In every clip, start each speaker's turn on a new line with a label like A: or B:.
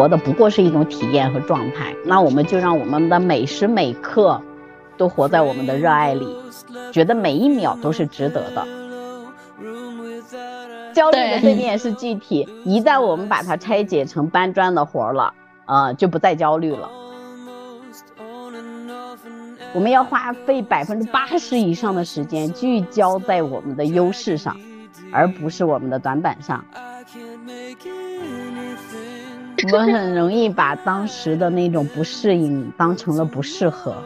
A: 活的不过是一种体验和状态。那我们就让我们的每时每刻都活在我们的热爱里，觉得每一秒都是值得的。焦虑的对面是具体，一旦我们把它拆解成搬砖的活了，呃，就不再焦虑了。我们要花费百分之八十以上的时间聚焦在我们的优势上，而不是我们的短板上。我们很容易把当时的那种不适应当成了不适合。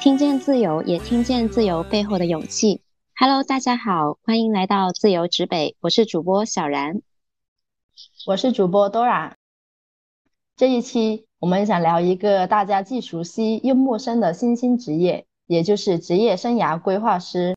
B: 听见自由，也听见自由背后的勇气。Hello，大家好，欢迎来到自由指北，我是主播小然，
C: 我是主播 Dora。这一期我们想聊一个大家既熟悉又陌生的新兴职业，也就是职业生涯规划师。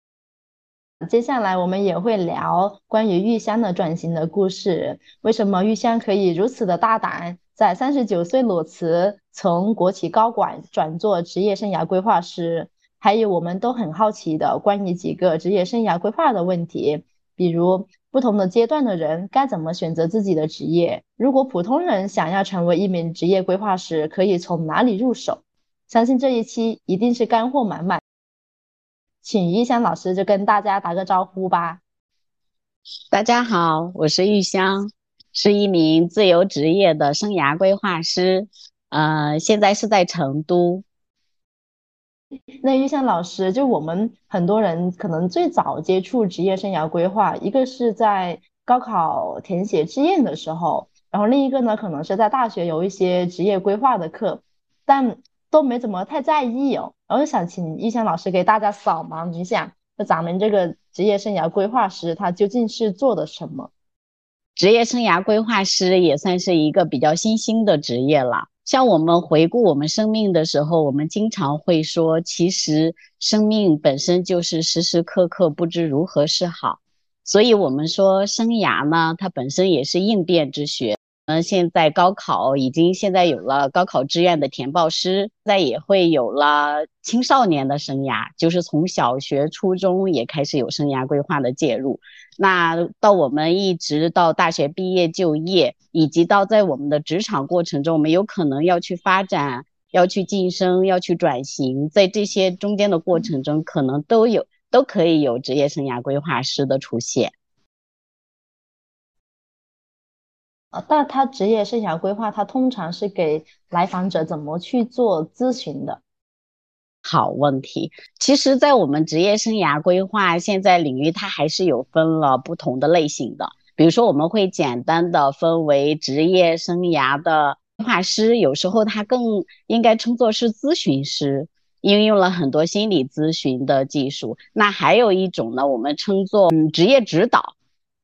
C: 接下来我们也会聊关于玉香的转型的故事，为什么玉香可以如此的大胆，在三十九岁裸辞，从国企高管转做职业生涯规划师？还有我们都很好奇的关于几个职业生涯规划的问题，比如不同的阶段的人该怎么选择自己的职业？如果普通人想要成为一名职业规划师，可以从哪里入手？相信这一期一定是干货满满。请玉香老师就跟大家打个招呼吧。
A: 大家好，我是玉香，是一名自由职业的生涯规划师，呃，现在是在成都。
C: 那玉香老师，就我们很多人可能最早接触职业生涯规划，一个是在高考填写志愿的时候，然后另一个呢，可能是在大学有一些职业规划的课，但都没怎么太在意哦。然后想请玉香老师给大家扫盲一下，那咱们这个职业生涯规划师他究竟是做的什么？
A: 职业生涯规划师也算是一个比较新兴的职业了。像我们回顾我们生命的时候，我们经常会说，其实生命本身就是时时刻刻不知如何是好。所以，我们说生涯呢，它本身也是应变之学。嗯，现在高考已经现在有了高考志愿的填报师，再也会有了青少年的生涯，就是从小学、初中也开始有生涯规划的介入。那到我们一直到大学毕业就业，以及到在我们的职场过程中，我们有可能要去发展、要去晋升、要去转型，在这些中间的过程中，可能都有都可以有职业生涯规划师的出现。
C: 啊，但他职业生涯规划，他通常是给来访者怎么去做咨询的？
A: 好问题。其实，在我们职业生涯规划现在领域，它还是有分了不同的类型的。比如说，我们会简单的分为职业生涯的规划师，有时候他更应该称作是咨询师，应用了很多心理咨询的技术。那还有一种呢，我们称作嗯职业指导。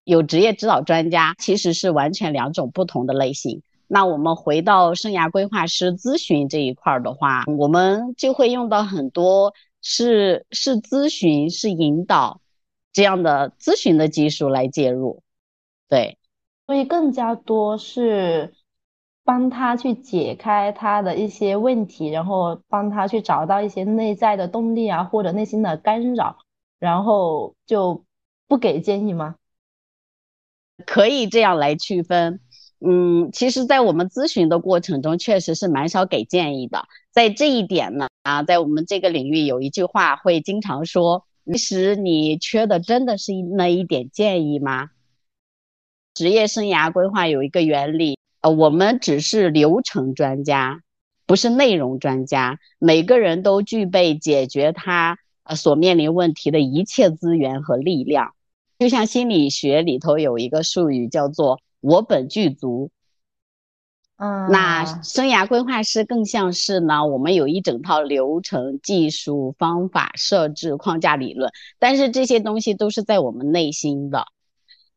A: 有职业指导专家，其实是完全两种不同的类型。那我们回到生涯规划师咨询这一块的话，我们就会用到很多是是咨询、是引导这样的咨询的技术来介入。对，
C: 所以更加多是帮他去解开他的一些问题，然后帮他去找到一些内在的动力啊，或者内心的干扰，然后就不给建议吗？
A: 可以这样来区分，嗯，其实，在我们咨询的过程中，确实是蛮少给建议的。在这一点呢，啊，在我们这个领域有一句话会经常说：，其实你缺的真的是那一点建议吗？职业生涯规划有一个原理，呃，我们只是流程专家，不是内容专家。每个人都具备解决他呃所面临问题的一切资源和力量。就像心理学里头有一个术语叫做“我本具足”，
C: 嗯，
A: 那生涯规划师更像是呢，我们有一整套流程、技术、方法、设置、框架、理论，但是这些东西都是在我们内心的，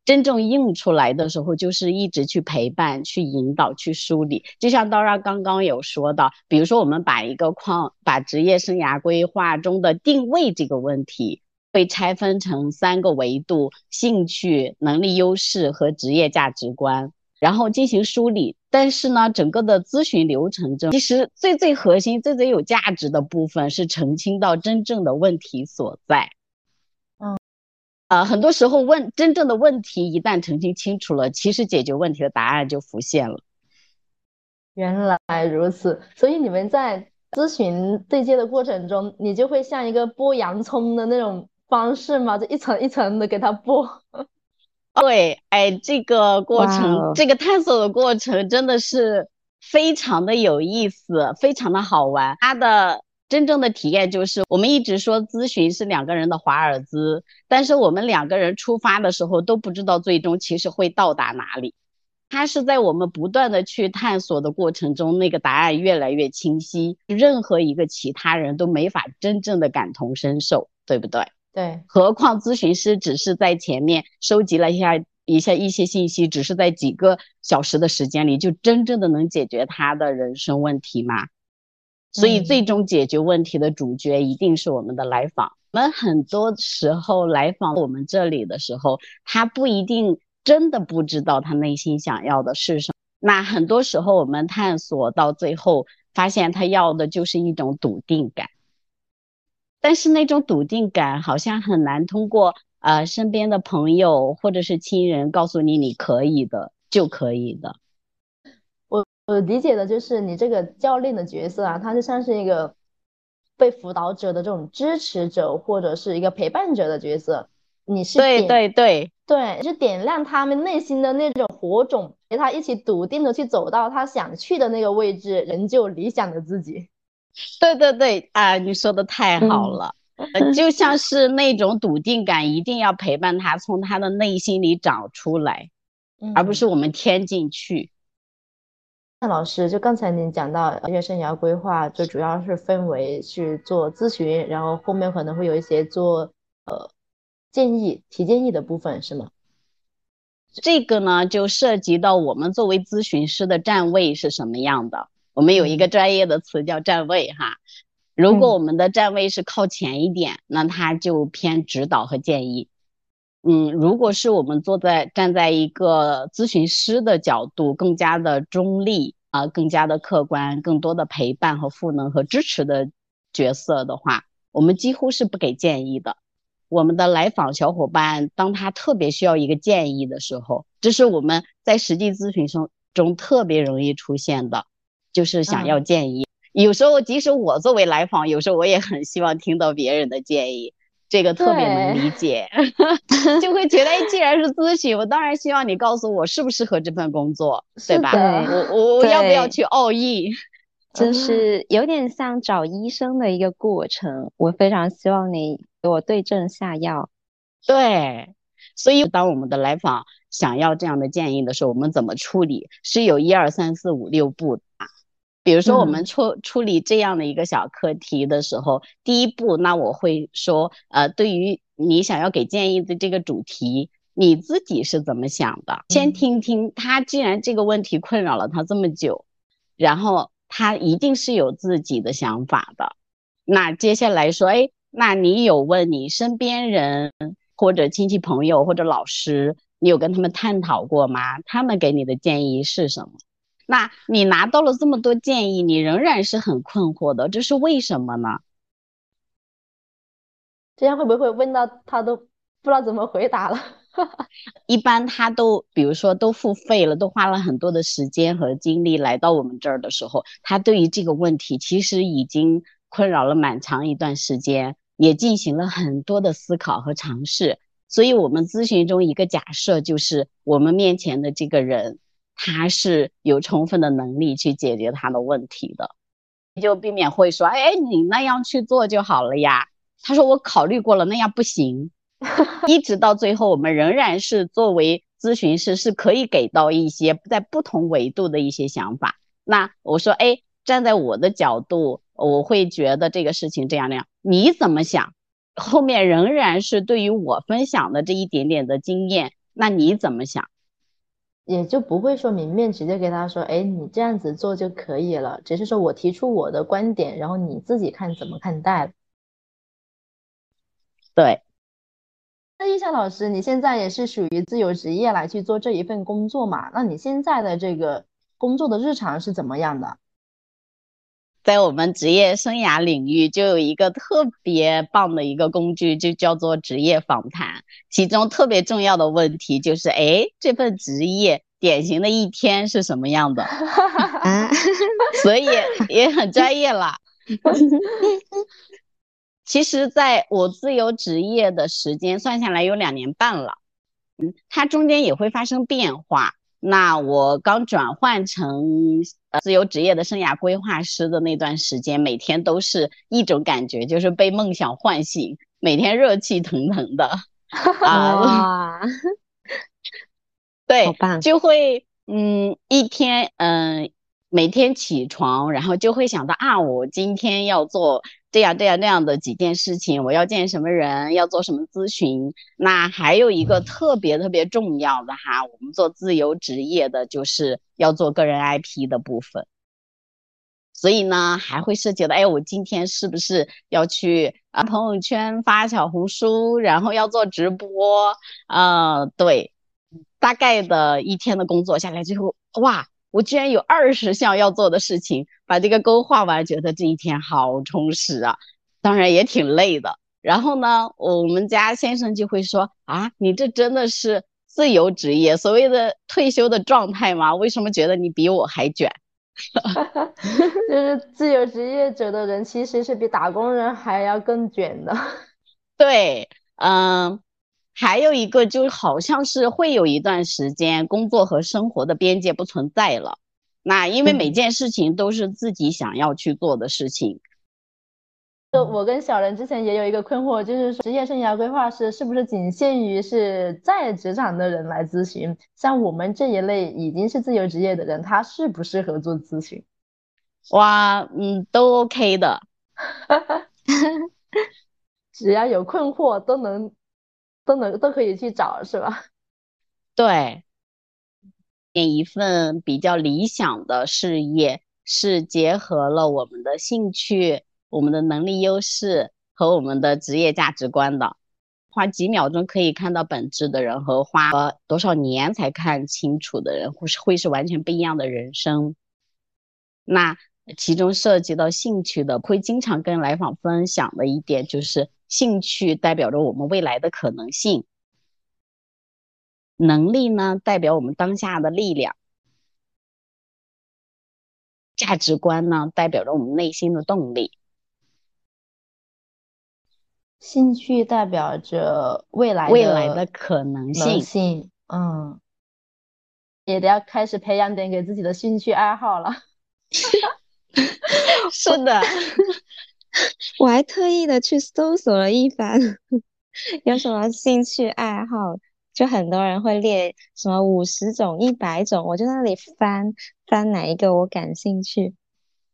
A: 真正映出来的时候，就是一直去陪伴、去引导、去梳理。就像刀让刚刚有说到，比如说我们把一个框，把职业生涯规划中的定位这个问题。被拆分成三个维度：兴趣、能力优势和职业价值观，然后进行梳理。但是呢，整个的咨询流程中，其实最最核心、最最有价值的部分是澄清到真正的问题所在。
C: 嗯，
A: 呃，很多时候问真正的问题一旦澄清清楚了，其实解决问题的答案就浮现了。
C: 原来如此，所以你们在咨询对接的过程中，你就会像一个剥洋葱的那种方式嘛？就一层一层的给他剥。
A: 对，哎，这个过程，这个探索的过程真的是非常的有意思，非常的好玩。他的真正的体验就是，我们一直说咨询是两个人的华尔兹，但是我们两个人出发的时候都不知道最终其实会到达哪里。它是在我们不断的去探索的过程中，那个答案越来越清晰，任何一个其他人都没法真正的感同身受，对不对？
C: 对，
A: 何况咨询师只是在前面收集了一下一下一些信息，只是在几个小时的时间里，就真正的能解决他的人生问题吗？所以最终解决问题的主角一定是我们的来访。我们很多时候来访我们这里的时候，他不一定真的不知道他内心想要的是什么。那很多时候我们探索到最后，发现他要的就是一种笃定感。但是那种笃定感好像很难通过呃身边的朋友或者是亲人告诉你你可以的就可以的。
C: 我我理解的就是你这个教练的角色啊，他就像是一个被辅导者的这种支持者或者是一个陪伴者的角色。你是
A: 对对对
C: 对，是点亮他们内心的那种火种，陪他一起笃定的去走到他想去的那个位置，人就理想的自己。
A: 对对对啊，你说的太好了，就像是那种笃定感，一定要陪伴他从他的内心里长出来，而不是我们添进去。
C: 那老师，就刚才您讲到职业生涯规划，就主要是分为去做咨询，然后后面可能会有一些做呃建议、提建议的部分，是吗？
A: 这个呢，就涉及到我们作为咨询师的站位是什么样的。我们有一个专业的词叫站位哈，如果我们的站位是靠前一点，那它就偏指导和建议。嗯，如果是我们坐在站在一个咨询师的角度，更加的中立啊，更加的客观，更多的陪伴和赋能和支持的角色的话，我们几乎是不给建议的。我们的来访小伙伴，当他特别需要一个建议的时候，这是我们在实际咨询中中特别容易出现的。就是想要建议，有时候即使我作为来访，有时候我也很希望听到别人的建议，这个特别能理解，就会觉得，哎，既然是咨询，我当然希望你告诉我适不适合这份工作，对吧？我我我要不要去奥义？
B: 就是有点像找医生的一个过程，我非常希望你给我对症下药。
A: 对，所以当我们的来访想要这样的建议的时候，我们怎么处理？是有一二三四五六步啊。比如说，我们处处理这样的一个小课题的时候，第一步，那我会说，呃，对于你想要给建议的这个主题，你自己是怎么想的？先听听他，既然这个问题困扰了他这么久，然后他一定是有自己的想法的。那接下来说，哎，那你有问你身边人或者亲戚朋友或者老师，你有跟他们探讨过吗？他们给你的建议是什么？那你拿到了这么多建议，你仍然是很困惑的，这是为什么呢？
C: 这样会不会问到他都不知道怎么回答了？
A: 一般他都，比如说都付费了，都花了很多的时间和精力来到我们这儿的时候，他对于这个问题其实已经困扰了蛮长一段时间，也进行了很多的思考和尝试。所以，我们咨询中一个假设就是，我们面前的这个人。他是有充分的能力去解决他的问题的，就避免会说，哎，你那样去做就好了呀。他说我考虑过了，那样不行。一直到最后，我们仍然是作为咨询师，是可以给到一些在不同维度的一些想法。那我说，哎，站在我的角度，我会觉得这个事情这样那样，你怎么想？后面仍然是对于我分享的这一点点的经验，那你怎么想？
C: 也就不会说明面直接给他说，哎，你这样子做就可以了。只是说我提出我的观点，然后你自己看怎么看待。
A: 对。
C: 那叶夏老师，你现在也是属于自由职业来去做这一份工作嘛？那你现在的这个工作的日常是怎么样的？
A: 在我们职业生涯领域，就有一个特别棒的一个工具，就叫做职业访谈。其中特别重要的问题就是：哎，这份职业典型的一天是什么样的？啊，所以也很专业了。其实，在我自由职业的时间算下来有两年半了，嗯，它中间也会发生变化。那我刚转换成呃自由职业的生涯规划师的那段时间，每天都是一种感觉，就是被梦想唤醒，每天热气腾腾的 啊！对，就会嗯，一天嗯，每天起床，然后就会想到啊，我今天要做。这样这样那样的几件事情，我要见什么人，要做什么咨询。那还有一个特别特别重要的哈，我们做自由职业的，就是要做个人 IP 的部分。所以呢，还会涉及到，哎，我今天是不是要去啊朋友圈发小红书，然后要做直播？呃，对，大概的一天的工作下来之后，哇。我居然有二十项要做的事情，把这个勾画完，觉得这一天好充实啊！当然也挺累的。然后呢，我们家先生就会说：“啊，你这真的是自由职业，所谓的退休的状态吗？为什么觉得你比我还卷？”
C: 就是自由职业者的人其实是比打工人还要更卷的。
A: 对，嗯。还有一个，就好像是会有一段时间，工作和生活的边界不存在了。那因为每件事情都是自己想要去做的事情。
C: 就我跟小人之前也有一个困惑，就是职业生涯规划师是不是仅限于是在职场的人来咨询？像我们这一类已经是自由职业的人，他适不适合做咨询？
A: 哇，嗯，都 OK 的，
C: 只要有困惑都能。都能都可以去找，是吧？
A: 对，一份比较理想的事业是结合了我们的兴趣、我们的能力优势和我们的职业价值观的。花几秒钟可以看到本质的人和花多少年才看清楚的人，会是会是完全不一样的人生。那其中涉及到兴趣的，会经常跟来访分享的一点就是。兴趣代表着我们未来的可能性，能力呢代表我们当下的力量，价值观呢代表着我们内心的动力，
C: 兴趣代表着未来
A: 未来的可能
C: 性。嗯，也得要开始培养点给自己的兴趣爱好了。
A: 是的。
B: 我还特意的去搜索了一番，有什么兴趣爱好，就很多人会列什么五十种、一百种，我就在那里翻翻哪一个我感兴趣。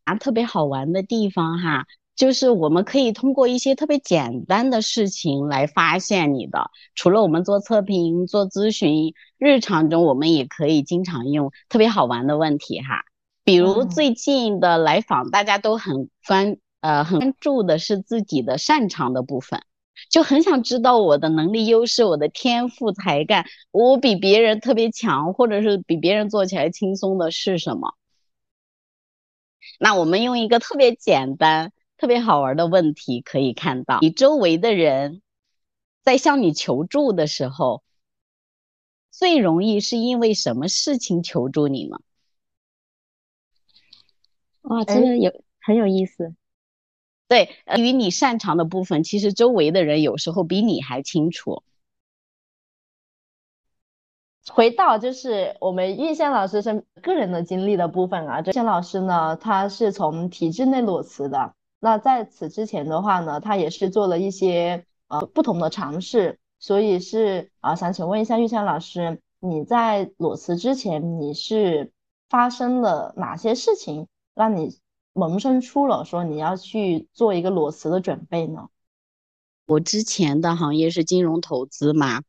A: 啊，特别好玩的地方哈，就是我们可以通过一些特别简单的事情来发现你的。除了我们做测评、做咨询，日常中我们也可以经常用特别好玩的问题哈，比如最近的来访，大家都很关。呃，很关注的是自己的擅长的部分，就很想知道我的能力优势、我的天赋才干，我比别人特别强，或者是比别人做起来轻松的是什么？那我们用一个特别简单、特别好玩的问题，可以看到你周围的人在向你求助的时候，最容易是因为什么事情求助你呢？
B: 哇，这个有很有意思。
A: 对，与你擅长的部分，其实周围的人有时候比你还清楚。
C: 回到就是我们玉仙老师身个人的经历的部分啊，玉仙老师呢，他是从体制内裸辞的。那在此之前的话呢，他也是做了一些呃不同的尝试。所以是啊，想请问一下玉香老师，你在裸辞之前，你是发生了哪些事情让你？萌生出了说你要去做一个裸辞的准备呢？
A: 我之前的行业是金融投资嘛，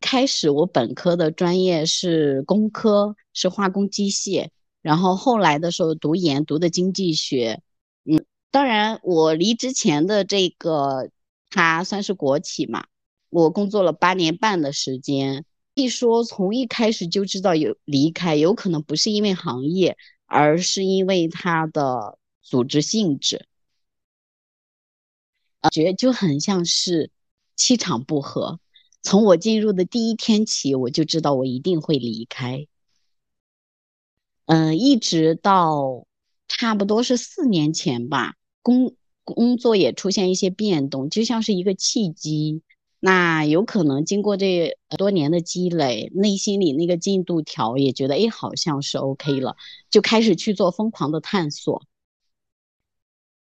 A: 开始我本科的专业是工科，是化工机械，然后后来的时候读研读的经济学，嗯，当然我离职前的这个它算是国企嘛，我工作了八年半的时间，一说从一开始就知道有离开，有可能不是因为行业，而是因为它的。组织性质，觉就很像是气场不合。从我进入的第一天起，我就知道我一定会离开。嗯，一直到差不多是四年前吧，工工作也出现一些变动，就像是一个契机。那有可能经过这多年的积累，内心里那个进度条也觉得，哎，好像是 OK 了，就开始去做疯狂的探索。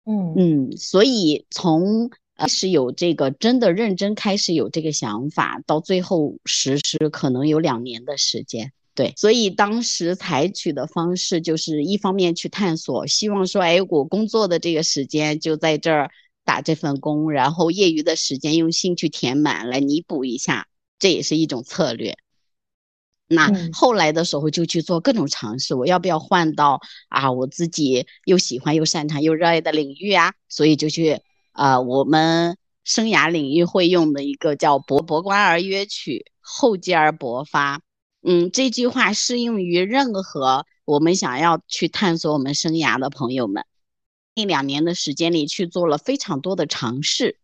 C: 嗯
A: 嗯，所以从开始有这个真的认真开始有这个想法，到最后实施，可能有两年的时间。对，所以当时采取的方式就是一方面去探索，希望说，哎，我工作的这个时间就在这儿。打这份工，然后业余的时间用兴趣填满来弥补一下，这也是一种策略。那后来的时候就去做各种尝试，我要不要换到啊我自己又喜欢又擅长又热爱的领域啊？所以就去啊我们生涯领域会用的一个叫“博博观而约取，厚积而薄发”。嗯，这句话适用于任何我们想要去探索我们生涯的朋友们。一两年的时间里去做了非常多的尝试，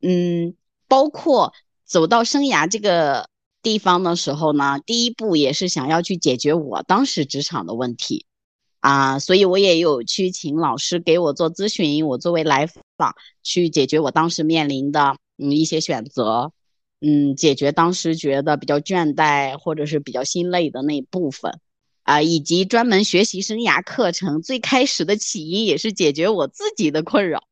A: 嗯，包括走到生涯这个地方的时候呢，第一步也是想要去解决我当时职场的问题啊，所以我也有去请老师给我做咨询，我作为来访去解决我当时面临的嗯一些选择，嗯，解决当时觉得比较倦怠或者是比较心累的那一部分。啊，以及专门学习生涯课程，最开始的起因也是解决我自己的困扰。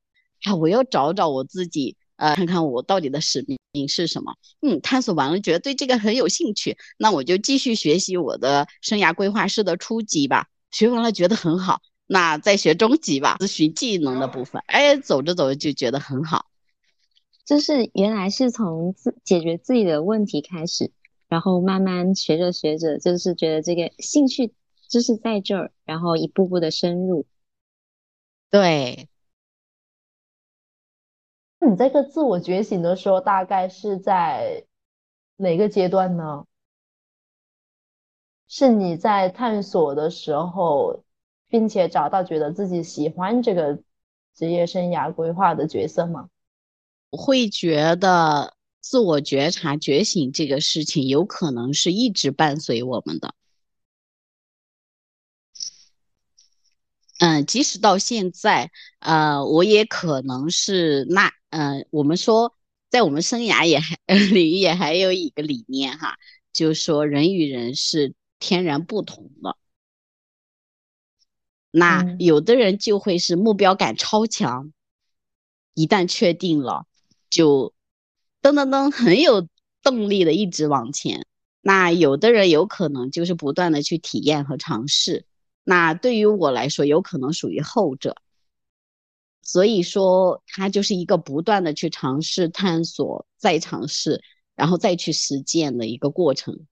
A: 啊，我要找找我自己，呃，看看我到底的使命是什么。嗯，探索完了，觉得对这个很有兴趣，那我就继续学习我的生涯规划师的初级吧。学完了觉得很好，那再学中级吧，咨询技能的部分。哎，走着走着就觉得很好。
B: 就是原来是从自解决自己的问题开始。然后慢慢学着学着，就是觉得这个兴趣就是在这儿，然后一步步的深入。
A: 对，
C: 那你这个自我觉醒的时候，大概是在哪个阶段呢？是你在探索的时候，并且找到觉得自己喜欢这个职业生涯规划的角色吗？
A: 会觉得。自我觉察、觉醒这个事情，有可能是一直伴随我们的。嗯，即使到现在，呃，我也可能是那，嗯，我们说，在我们生涯也还 领域也还有一个理念哈，就是说人与人是天然不同的。那有的人就会是目标感超强，一旦确定了，就。噔噔噔，很有动力的一直往前。那有的人有可能就是不断的去体验和尝试。那对于我来说，有可能属于后者。所以说，它就是一个不断的去尝试、探索、再尝试，然后再去实践的一个过程。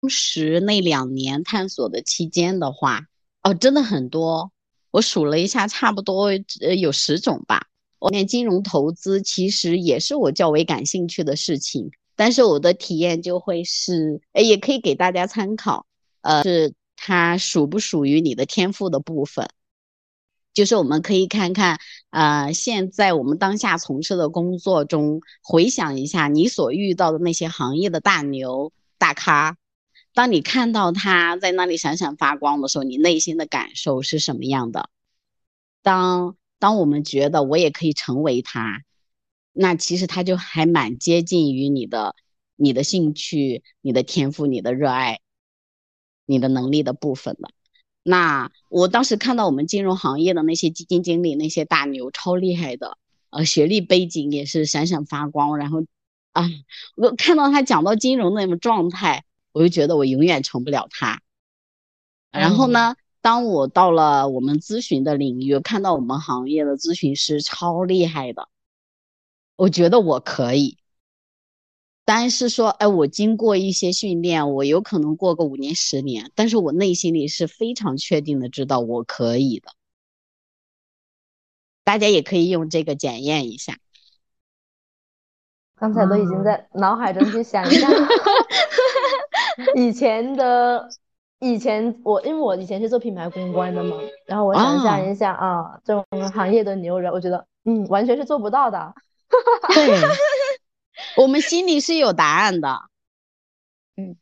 A: 当时那两年探索的期间的话，哦，真的很多，我数了一下，差不多呃有十种吧。我面金融投资其实也是我较为感兴趣的事情，但是我的体验就会是，哎，也可以给大家参考，呃，是它属不属于你的天赋的部分，就是我们可以看看，呃，现在我们当下从事的工作中，回想一下你所遇到的那些行业的大牛大咖，当你看到他在那里闪闪发光的时候，你内心的感受是什么样的？当当我们觉得我也可以成为他，那其实他就还蛮接近于你的、你的兴趣、你的天赋、你的热爱、你的能力的部分的。那我当时看到我们金融行业的那些基金经理、那些大牛，超厉害的，呃，学历背景也是闪闪发光。然后，啊，我看到他讲到金融那种状态，我就觉得我永远成不了他。然后呢？当我到了我们咨询的领域，看到我们行业的咨询师超厉害的，我觉得我可以。但是说，哎，我经过一些训练，我有可能过个五年、十年，但是我内心里是非常确定的，知道我可以的。大家也可以用这个检验一下。
C: 刚才都已经在脑海中去想一下 以前的。以前我因为我以前是做品牌公关的嘛，然后我想象一下啊，这种行业的牛人，我觉得嗯，完全是做不到的。
A: 对，我们心里是有答案的。
B: 嗯，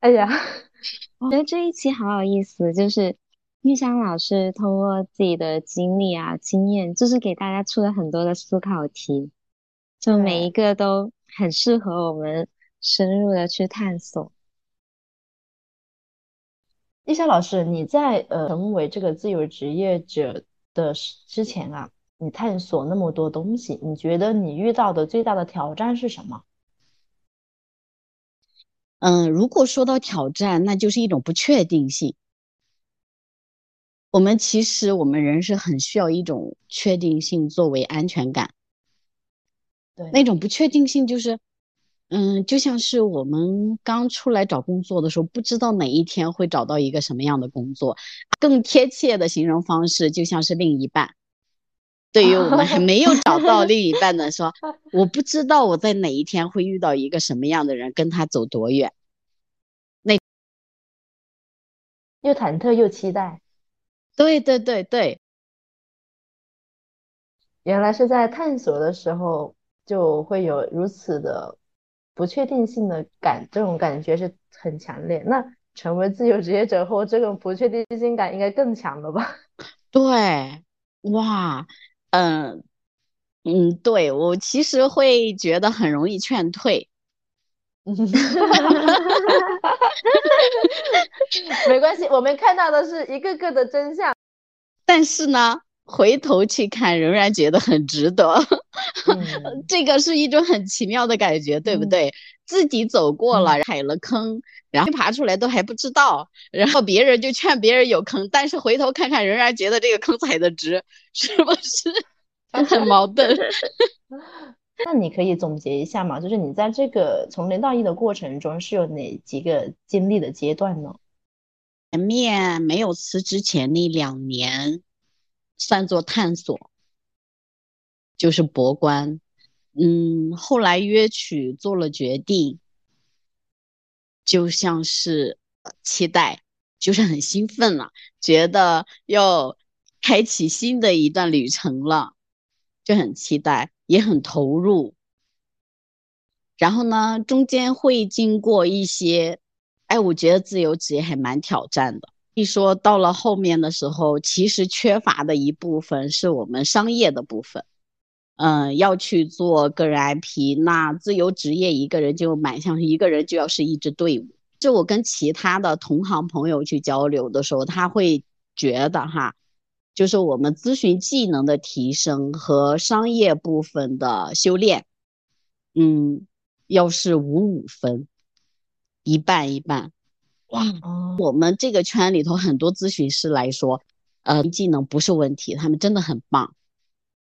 C: 哎呀，
B: 我觉得这一期好有意思，就是玉香老师通过自己的经历啊、经验，就是给大家出了很多的思考题，就每一个都很适合我们深入的去探索。
C: 丽莎老师，你在呃成为这个自由职业者的之前啊，你探索那么多东西，你觉得你遇到的最大的挑战是什么？
A: 嗯，如果说到挑战，那就是一种不确定性。我们其实我们人是很需要一种确定性作为安全感。
C: 对，
A: 那种不确定性就是。嗯，就像是我们刚出来找工作的时候，不知道哪一天会找到一个什么样的工作。更贴切的形容方式，就像是另一半。对于我们还 没有找到另一半的说，我不知道我在哪一天会遇到一个什么样的人，跟他走多远。那
C: 又忐忑又期待。
A: 对对对对，
C: 原来是在探索的时候就会有如此的。不确定性的感，这种感觉是很强烈。那成为自由职业者后，这种不确定性感应该更强了吧？
A: 对，哇，嗯嗯，对我其实会觉得很容易劝退。
C: 没关系，我们看到的是一个个的真相。
A: 但是呢？回头去看，仍然觉得很值得。这个是一种很奇妙的感觉，对不对？自己走过了，踩了坑，然后爬出来都还不知道，然后别人就劝别人有坑，但是回头看看，仍然觉得这个坑踩的值，是不是？很矛盾。
C: 那你可以总结一下嘛？就是你在这个从零到一的过程中，是有哪几个经历的阶段呢？
A: 前面没有辞职前那两年。算作探索，就是博观。嗯，后来约取做了决定，就像是期待，就是很兴奋了，觉得要开启新的一段旅程了，就很期待，也很投入。然后呢，中间会经过一些，哎，我觉得自由职业还蛮挑战的。一说到了后面的时候，其实缺乏的一部分是我们商业的部分。嗯，要去做个人 IP，那自由职业一个人就蛮像是一个人就要是一支队伍。就我跟其他的同行朋友去交流的时候，他会觉得哈，就是我们咨询技能的提升和商业部分的修炼，嗯，要是五五分，一半一半。哇，我们这个圈里头很多咨询师来说，呃，技能不是问题，他们真的很棒。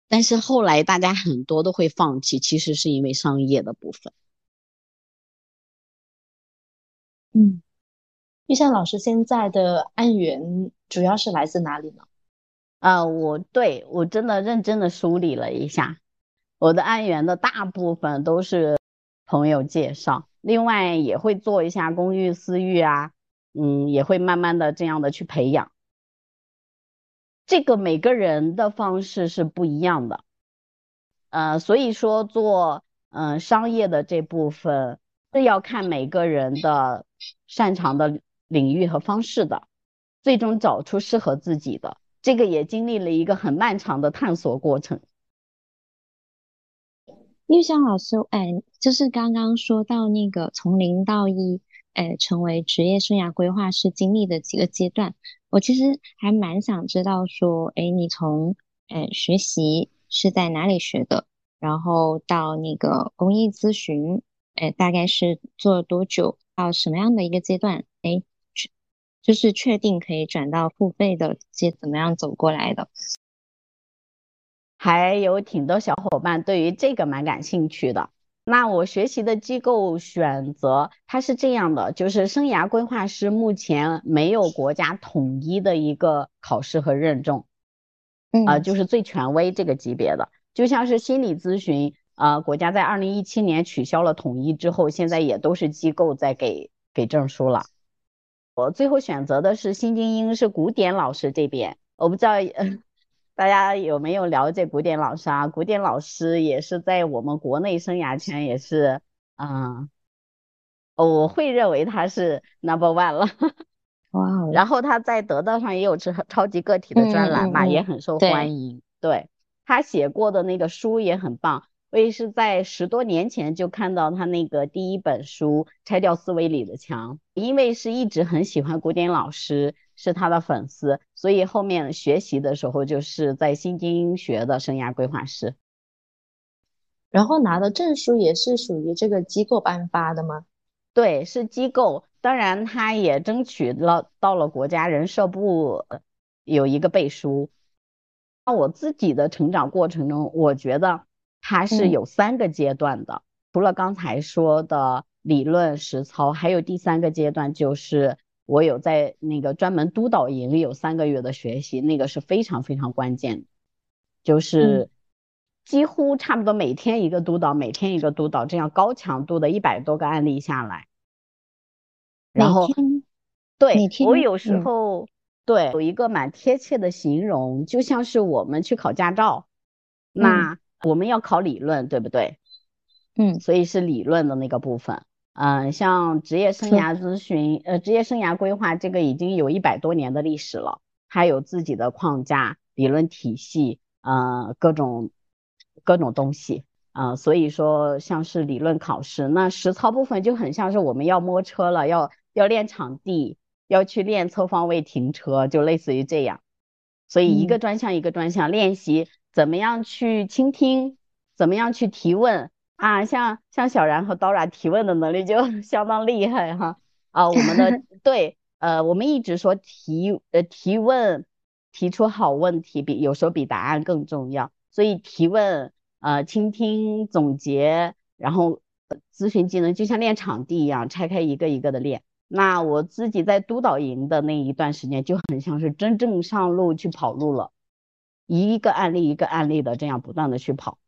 A: 但是后来大家很多都会放弃，其实是因为商业的部分。
C: 嗯，玉香老师现在的案源主要是来自哪里呢？
A: 啊，我对我真的认真的梳理了一下，我的案源的大部分都是朋友介绍，另外也会做一下公寓私域啊。嗯，也会慢慢的这样的去培养。这个每个人的方式是不一样的，呃，所以说做嗯商业的这部分是要看每个人的擅长的领域和方式的，最终找出适合自己的。这个也经历了一个很漫长的探索过程。
B: 玉香老师，哎，就是刚刚说到那个从零到一。哎，成为职业生涯规划师经历的几个阶段，我其实还蛮想知道说，哎，你从哎学习是在哪里学的，然后到那个公益咨询，哎，大概是做了多久，到什么样的一个阶段，哎，就是确定可以转到付费的阶，怎么样走过来的？
A: 还有挺多小伙伴对于这个蛮感兴趣的。那我学习的机构选择，它是这样的，就是生涯规划师目前没有国家统一的一个考试和认证，啊，就是最权威这个级别的，就像是心理咨询，呃，国家在二零一七年取消了统一之后，现在也都是机构在给给证书了。我最后选择的是新精英，是古典老师这边。我不知道大家有没有了解古典老师啊？古典老师也是在我们国内生涯圈也是，嗯，我会认为他是 number one 了。
B: 哇！
A: 然后他在得到上也有超超级个体的专栏嘛，也很受欢迎。对他写过的那个书也很棒。我也是在十多年前就看到他那个第一本书《拆掉思维里的墙》，因为是一直很喜欢古典老师，是他的粉丝，所以后面学习的时候就是在新精英学的生涯规划师。
C: 然后拿的证书也是属于这个机构颁发的吗？
A: 对，是机构。当然，他也争取了到了国家人社部有一个背书。那我自己的成长过程中，我觉得。它是有三个阶段的，除了刚才说的理论实操，还有第三个阶段，就是我有在那个专门督导营有三个月的学习，那个是非常非常关键的，就是几乎差不多每天一个督导，每天一个督导，这样高强度的一百多个案例下来，然后对我有时候对有一个蛮贴切的形容，就像是我们去考驾照，那。我们要考理论，对不对？
B: 嗯，
A: 所以是理论的那个部分。嗯，像职业生涯咨询，呃，职业生涯规划这个已经有一百多年的历史了，它有自己的框架、理论体系，呃，各种各种东西。啊，所以说像是理论考试，那实操部分就很像是我们要摸车了，要要练场地，要去练侧方位停车，就类似于这样。所以一个专项一个专项练习。怎么样去倾听？怎么样去提问啊？像像小然和 Dora 提问的能力就 相当厉害哈啊！我们的 对呃，我们一直说提呃提问提出好问题比有时候比答案更重要，所以提问呃倾听总结，然后咨询技能就像练场地一样，拆开一个一个的练。那我自己在督导营的那一段时间就很像是真正上路去跑路了。一个案例一个案例的这样不断的去跑。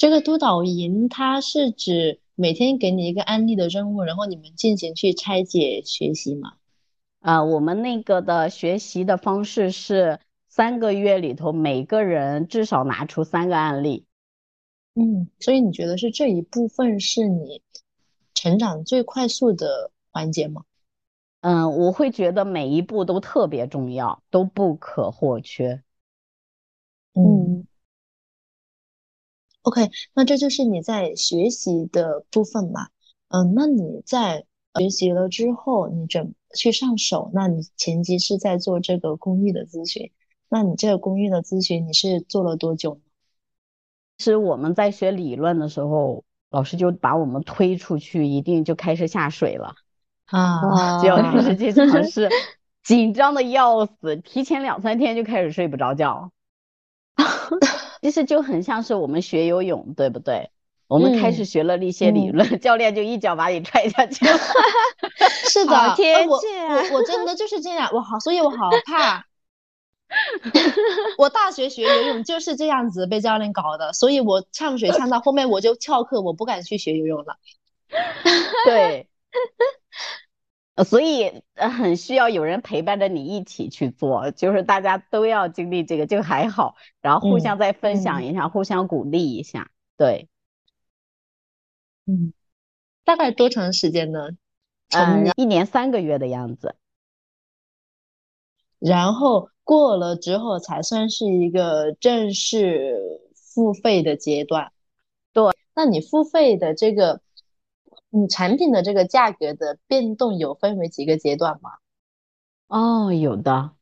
C: 这个督导营它是指每天给你一个案例的任务，然后你们进行去拆解学习嘛？
A: 啊，我们那个的学习的方式是三个月里头每个人至少拿出三个案例。
C: 嗯，所以你觉得是这一部分是你成长最快速的环节吗？
A: 嗯，我会觉得每一步都特别重要，都不可或缺。
C: 嗯，OK，那这就是你在学习的部分嘛？嗯，那你在学习了之后，你怎去上手，那你前期是在做这个公益的咨询，那你这个公益的咨询你是做了多久呢？
A: 是我们在学理论的时候，老师就把我们推出去，一定就开始下水了。
C: 啊，
A: 就要开始去尝试，紧张的要死，提前两三天就开始睡不着觉。其实就很像是我们学游泳，对不对？我们开始学了一些理论，教练就一脚把你踹下去了。
C: 是的。我我真的就是这样，我好，所以我好怕。我大学学游泳就是这样子被教练搞的，所以我呛水呛到后面我就翘课，我不敢去学游泳了。
A: 对。所以很需要有人陪伴着你一起去做，就是大家都要经历这个就还好，然后互相再分享一下，互相鼓励一下，对。
C: 嗯，大概多长时间呢？
A: 嗯，一年三个月的样子。
C: 然后过了之后才算是一个正式付费的阶段。
A: 对，
C: 那你付费的这个。你产品的这个价格的变动有分为几个阶段吗？
A: 哦，有的，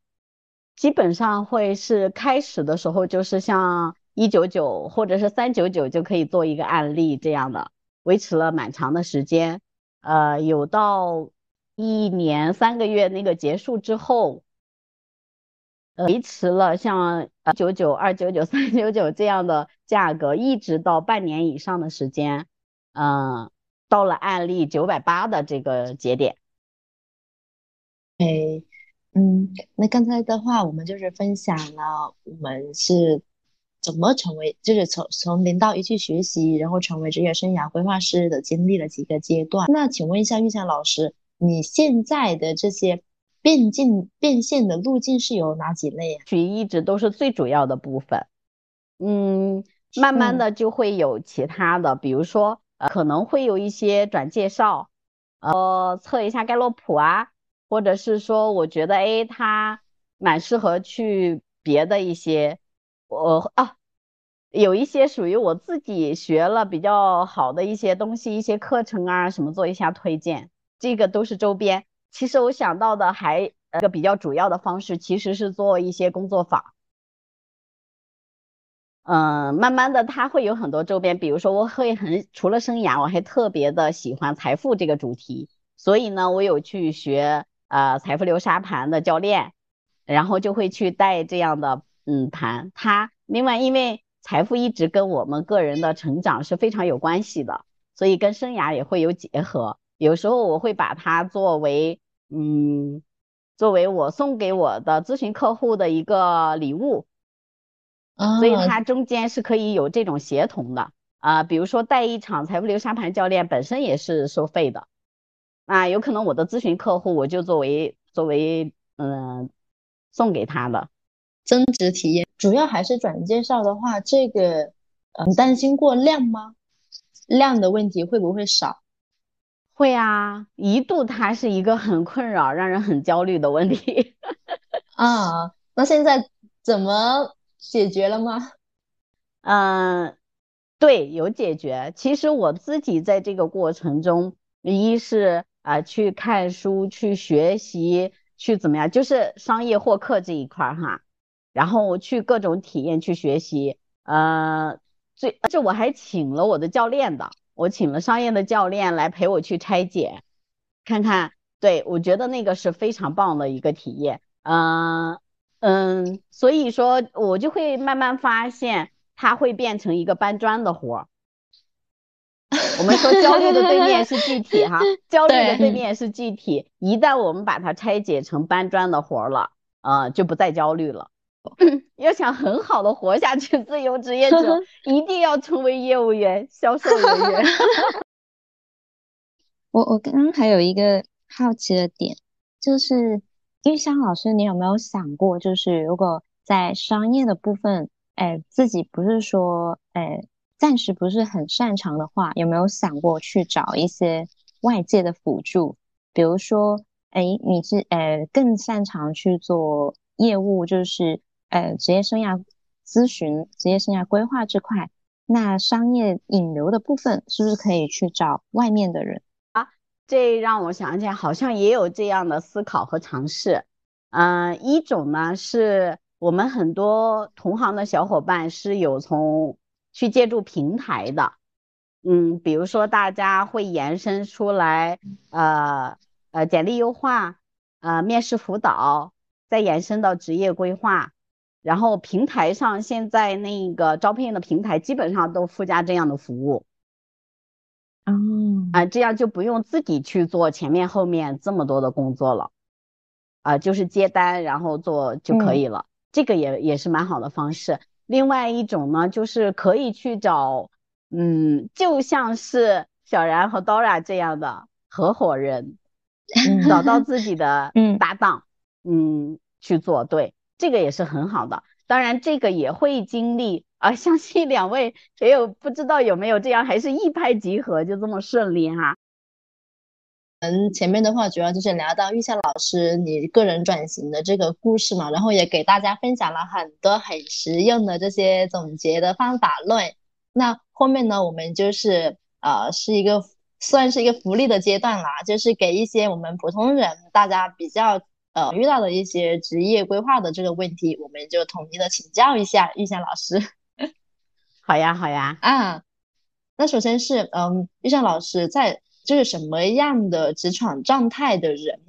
A: 基本上会是开始的时候就是像一九九或者是三九九就可以做一个案例这样的，维持了蛮长的时间。呃，有到一年三个月那个结束之后，维持了像九九、二九九、三九九这样的价格，一直到半年以上的时间，嗯。到了案例九百八的这个节点，
C: 哎，嗯，那刚才的话，我们就是分享了我们是怎么成为，就是从从零到一去学习，然后成为职业生涯规划师的经历了几个阶段。那请问一下玉香老师，你现在的这些变进变现的路径是有哪几类啊？
A: 学一直都是最主要的部分，嗯，慢慢的就会有其他的，比如说可能会有一些转介绍，呃测一下盖洛普啊，或者是说我觉得哎他蛮适合去别的一些。我啊，有一些属于我自己学了比较好的一些东西，一些课程啊什么做一下推荐，这个都是周边。其实我想到的还一个比较主要的方式，其实是做一些工作坊。嗯，慢慢的它会有很多周边，比如说我会很除了生涯，我还特别的喜欢财富这个主题，所以呢，我有去学呃财富流沙盘的教练，然后就会去带这样的。嗯，盘他另外，因为财富一直跟我们个人的成长是非常有关系的，所以跟生涯也会有结合。有时候我会把它作为，嗯，作为我送给我的咨询客户的一个礼物，所以它中间是可以有这种协同的啊。比如说带一场财富流沙盘教练本身也是收费的，啊，有可能我的咨询客户我就作为作为嗯送给他的。
C: 增值体验主要还是转介绍的话，这个嗯，担心过量吗？量的问题会不会少？
A: 会啊，一度它是一个很困扰、让人很焦虑的问题
C: 啊。那现在怎么解决了吗？
A: 嗯，对，有解决。其实我自己在这个过程中，一是啊去看书、去学习、去怎么样，就是商业获客这一块哈。然后我去各种体验去学习，呃，最这我还请了我的教练的，我请了商业的教练来陪我去拆解，看看，对我觉得那个是非常棒的一个体验，嗯嗯，所以说我就会慢慢发现，它会变成一个搬砖的活儿。我们说焦虑的对面是具体哈，焦虑的对面是具体，一旦我们把它拆解成搬砖的活儿了，呃，就不再焦虑了。要想很好的活下去，自由职业者 一定要成为业务员、销售人员。
B: 我我刚刚还有一个好奇的点，就是玉香老师，你有没有想过，就是如果在商业的部分，哎，自己不是说，哎，暂时不是很擅长的话，有没有想过去找一些外界的辅助？比如说，哎，你是呃更擅长去做业务，就是。呃，职业生涯咨询、职业生涯规划这块，那商业引流的部分是不是可以去找外面的人？
A: 这让我想起来，好像也有这样的思考和尝试。嗯，一种呢是我们很多同行的小伙伴是有从去借助平台的，嗯，比如说大家会延伸出来，呃呃，简历优化，呃，面试辅导，再延伸到职业规划。然后平台上现在那个招聘的平台基本上都附加这样的服务，啊，这样就不用自己去做前面后面这么多的工作了，啊，就是接单然后做就可以了，这个也也是蛮好的方式。另外一种呢，就是可以去找，嗯，就像是小然和 Dora 这样的合伙人，找到自己的 搭档，嗯，去做对。这个也是很好的，当然这个也会经历啊，相信两位也有不知道有没有这样，还是一拍即合就这么顺利哈。
C: 嗯，前面的话主要就是聊到玉夏老师你个人转型的这个故事嘛，然后也给大家分享了很多很实用的这些总结的方法论。那后面呢，我们就是呃是一个算是一个福利的阶段啦，就是给一些我们普通人大家比较。呃，遇到的一些职业规划的这个问题，我们就统一的请教一下玉香老师。
A: 好呀，好呀。
C: 啊，那首先是，嗯，玉香老师在就是什么样的职场状态的人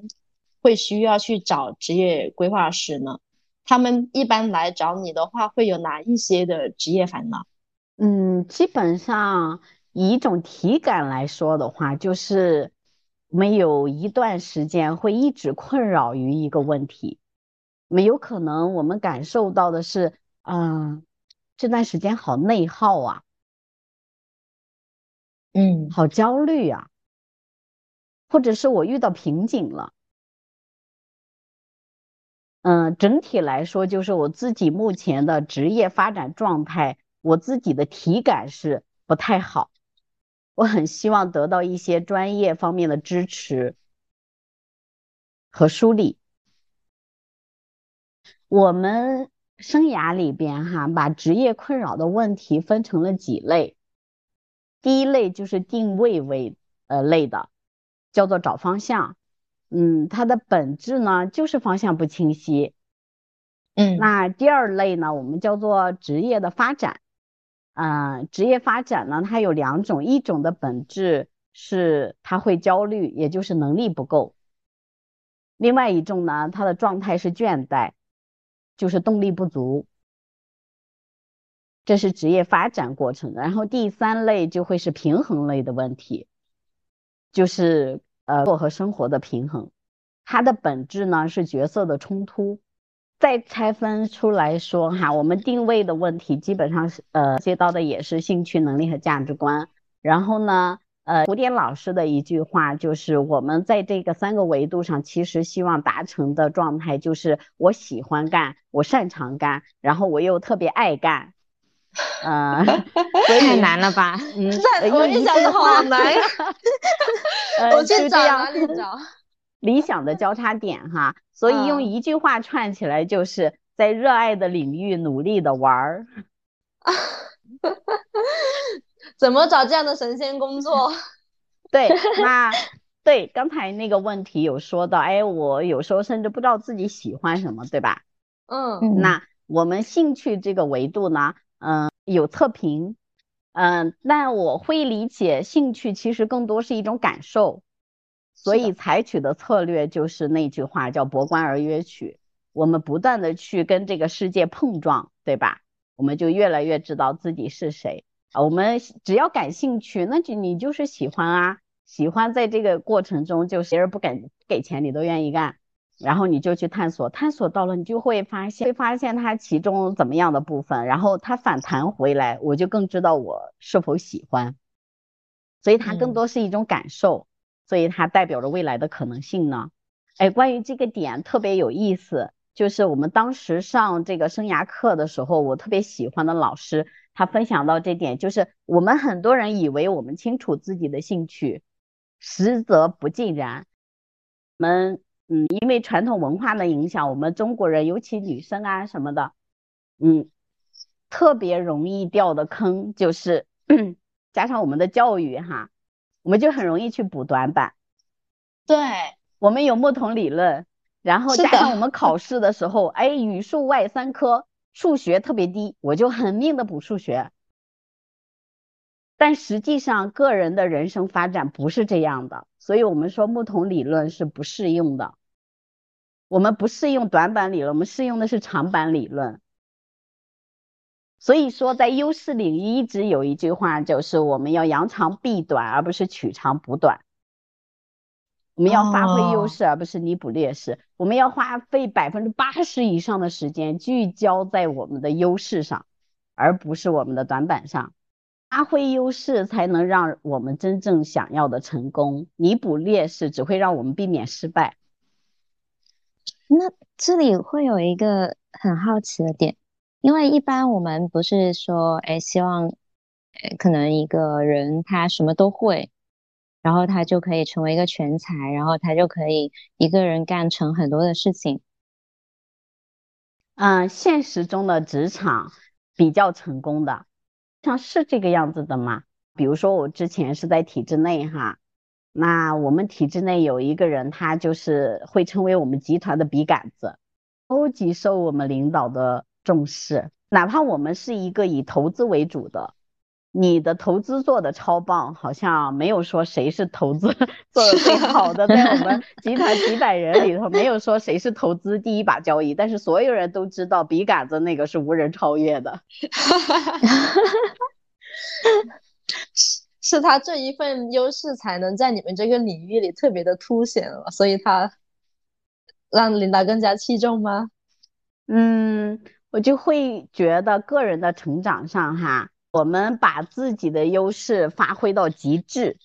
C: 会需要去找职业规划师呢？他们一般来找你的话，会有哪一些的职业烦恼？
A: 嗯，基本上以一种体感来说的话，就是。我们有一段时间会一直困扰于一个问题，没有可能我们感受到的是，嗯，这段时间好内耗啊，
B: 嗯，
A: 好焦虑啊，或者是我遇到瓶颈了。嗯，整体来说，就是我自己目前的职业发展状态，我自己的体感是不太好。我很希望得到一些专业方面的支持和梳理。我们生涯里边哈，把职业困扰的问题分成了几类。第一类就是定位为呃类的，叫做找方向。嗯，它的本质呢就是方向不清晰。
B: 嗯，
A: 那第二类呢，我们叫做职业的发展。嗯，职业发展呢，它有两种，一种的本质是他会焦虑，也就是能力不够；另外一种呢，他的状态是倦怠，就是动力不足。这是职业发展过程。然后第三类就会是平衡类的问题，就是。呃，做和生活的平衡，它的本质呢是角色的冲突。再拆分出来说哈，我们定位的问题基本上是呃接到的也是兴趣、能力和价值观。然后呢，呃，古典老师的一句话就是，我们在这个三个维度上，其实希望达成的状态就是我喜欢干，我擅长干，然后我又特别爱干。呃，
B: 太难了吧？
A: 嗯，
C: 我也想的好难呀。我去找
A: 哪
C: 里找？
A: 理想的交叉点哈，所以用一句话串起来，就是在热爱的领域努力的玩儿。
C: 怎么找这样的神仙工作？
A: 对，那对刚才那个问题有说到，哎，我有时候甚至不知道自己喜欢什么，对吧？
C: 嗯，
A: 那我们兴趣这个维度呢？嗯，有测评，嗯，那我会理解兴趣其实更多是一种感受，所以采取的策略就是那句话叫博观而约取，我们不断的去跟这个世界碰撞，对吧？我们就越来越知道自己是谁啊。我们只要感兴趣，那就你就是喜欢啊，喜欢在这个过程中，就谁人不给给钱你都愿意干。然后你就去探索，探索到了，你就会发现，会发现它其中怎么样的部分，然后它反弹回来，我就更知道我是否喜欢。所以它更多是一种感受，所以它代表着未来的可能性呢。哎，关于这个点特别有意思，就是我们当时上这个生涯课的时候，我特别喜欢的老师，他分享到这点，就是我们很多人以为我们清楚自己的兴趣，实则不尽然。我们。嗯，因为传统文化的影响，我们中国人，尤其女生啊什么的，嗯，特别容易掉的坑就是，加上我们的教育哈，我们就很容易去补短板。
C: 对，
A: 我们有木桶理论，然后加上我们考试的时候，哎，语数外三科，数学特别低，我就狠命的补数学。但实际上，个人的人生发展不是这样的，所以我们说木桶理论是不适用的。我们不适用短板理论，我们适用的是长板理论。所以说，在优势领域一直有一句话，就是我们要扬长避短，而不是取长补短。我们要发挥优势，而不是弥补劣势。我们要花费百分之八十以上的时间聚焦在我们的优势上，而不是我们的短板上。发挥优势才能让我们真正想要的成功，弥补劣势只会让我们避免失败。
B: 那这里会有一个很好奇的点，因为一般我们不是说，哎，希望，呃，可能一个人他什么都会，然后他就可以成为一个全才，然后他就可以一个人干成很多的事情。
A: 嗯，现实中的职场比较成功的，像是这个样子的吗？比如说我之前是在体制内哈。那我们体制内有一个人，他就是会成为我们集团的笔杆子，超级受我们领导的重视。哪怕我们是一个以投资为主的，你的投资做的超棒，好像没有说谁是投资 做的最好的，在我们集团几百人里头，没有说谁是投资第一把交椅，但是所有人都知道笔杆子那个是无人超越的。
C: 是他这一份优势才能在你们这个领域里特别的凸显了，所以他让领导更加器重吗？
A: 嗯，我就会觉得个人的成长上哈，我们把自己的优势发挥到极致，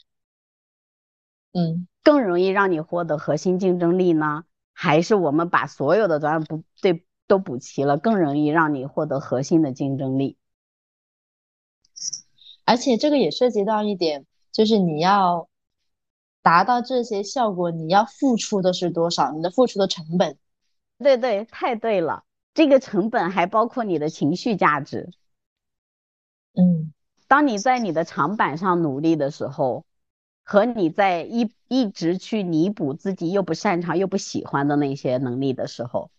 C: 嗯，
A: 更容易让你获得核心竞争力呢？还是我们把所有的都补对都补齐了，更容易让你获得核心的竞争力？
C: 而且这个也涉及到一点，就是你要达到这些效果，你要付出的是多少？你的付出的成本？
A: 对对，太对了。这个成本还包括你的情绪价值。
C: 嗯，
A: 当你在你的长板上努力的时候，和你在一一直去弥补自己又不擅长又不喜欢的那些能力的时候，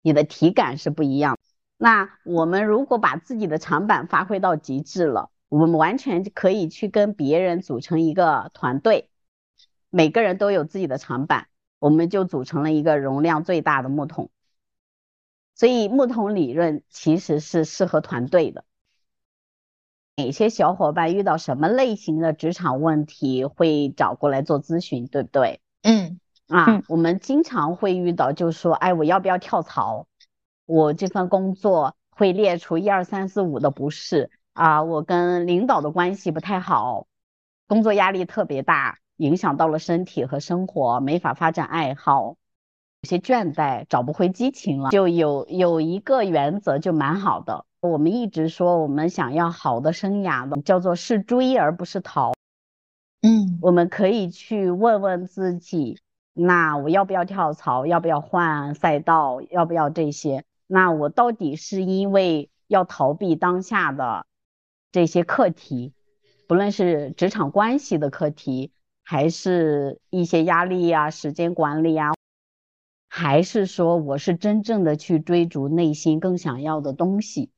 A: 你的体感是不一样。那我们如果把自己的长板发挥到极致了，我们完全可以去跟别人组成一个团队，每个人都有自己的长板，我们就组成了一个容量最大的木桶。所以木桶理论其实是适合团队的。哪些小伙伴遇到什么类型的职场问题会找过来做咨询，对不对？
C: 嗯，
A: 啊，我们经常会遇到，就是说，哎，我要不要跳槽？我这份工作会列出一二三四五的不是啊，我跟领导的关系不太好，工作压力特别大，影响到了身体和生活，没法发展爱好。有些倦怠，找不回激情了，就有有一个原则就蛮好的。我们一直说，我们想要好的生涯的，叫做是追而不是逃。
C: 嗯，
A: 我们可以去问问自己，那我要不要跳槽？要不要换赛道？要不要这些？那我到底是因为要逃避当下的这些课题，不论是职场关系的课题，还是一些压力呀、时间管理呀？还是说我是真正的去追逐内心更想要的东西，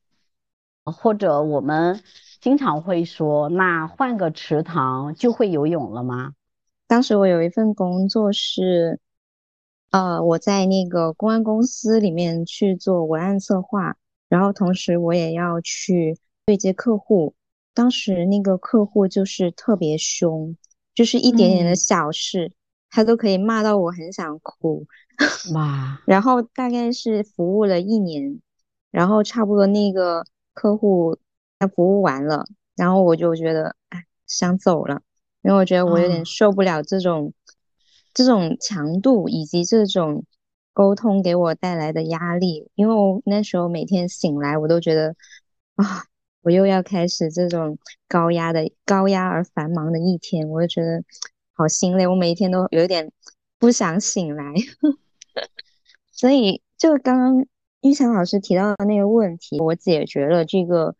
A: 或者我们经常会说，那换个池塘就会游泳了吗？
B: 当时我有一份工作是，呃，我在那个公安公司里面去做文案策划，然后同时我也要去对接客户。当时那个客户就是特别凶，就是一点点的小事，他都可以骂到我很想哭。
A: 哇，
B: 然后大概是服务了一年，然后差不多那个客户他服务完了，然后我就觉得哎想走了，因为我觉得我有点受不了这种这种强度以及这种沟通给我带来的压力，因为我那时候每天醒来我都觉得啊，我又要开始这种高压的高压而繁忙的一天，我就觉得好心累，我每一天都有点不想醒来。所以，就刚刚玉强老师提到的那个问题，我解决了这个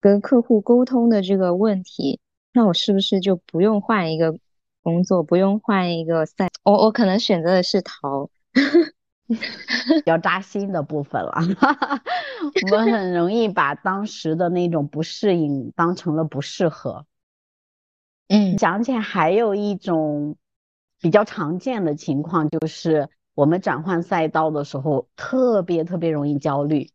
B: 跟客户沟通的这个问题，那我是不是就不用换一个工作，不用换一个赛？我我可能选择的是逃，
A: 比较扎心的部分了。我们很容易把当时的那种不适应当成了不适合。
C: 嗯，
A: 讲起来还有一种比较常见的情况就是。我们转换赛道的时候，特别特别容易焦虑。